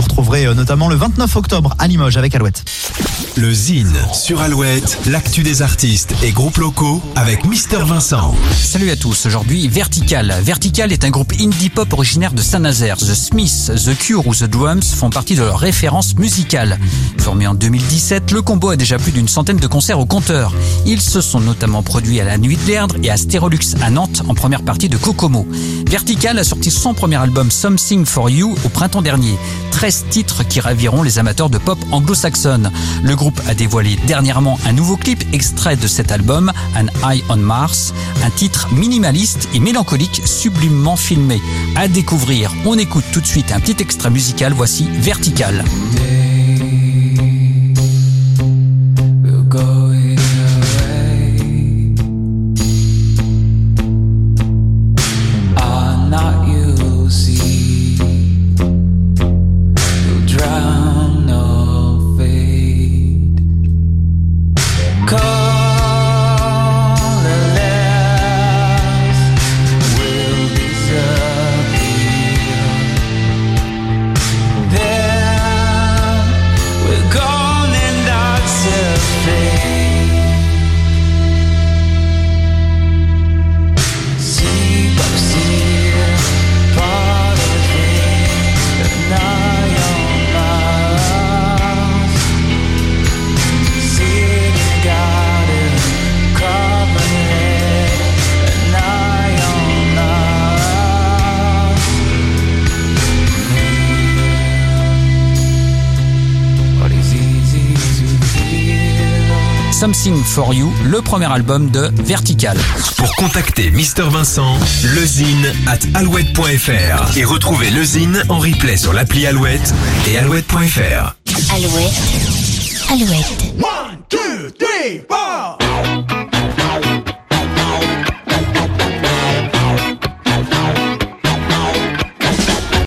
vous retrouverez euh, notamment le 29 octobre à Limoges avec Alouette. Le Zine sur Alouette, l'actu des artistes et groupes locaux avec Mister Vincent. Salut à tous, aujourd'hui Vertical. Vertical est un groupe indie pop originaire de Saint-Nazaire. The Smiths, The Cure ou The Drums font partie de leurs références musicales. Formé en 2017, le combo a déjà plus d'une centaine de concerts au compteur. Ils se sont notamment produits à la Nuit de l'Erdre et à Stérolux à Nantes en première partie de Kokomo. Vertical a sorti son premier album Something for You au printemps dernier. 13 titres qui raviront les amateurs de pop anglo-saxonne. Le groupe a dévoilé dernièrement un nouveau clip extrait de cet album, An Eye on Mars, un titre minimaliste et mélancolique sublimement filmé. À découvrir, on écoute tout de suite un petit extrait musical, voici Vertical. Something for You, le premier album de Vertical. Pour contacter Mister Vincent, lezine at alouette.fr et retrouver le Zine en replay sur l'appli Alouette et alouette.fr. Alouette. Alouette. One, two, three, four.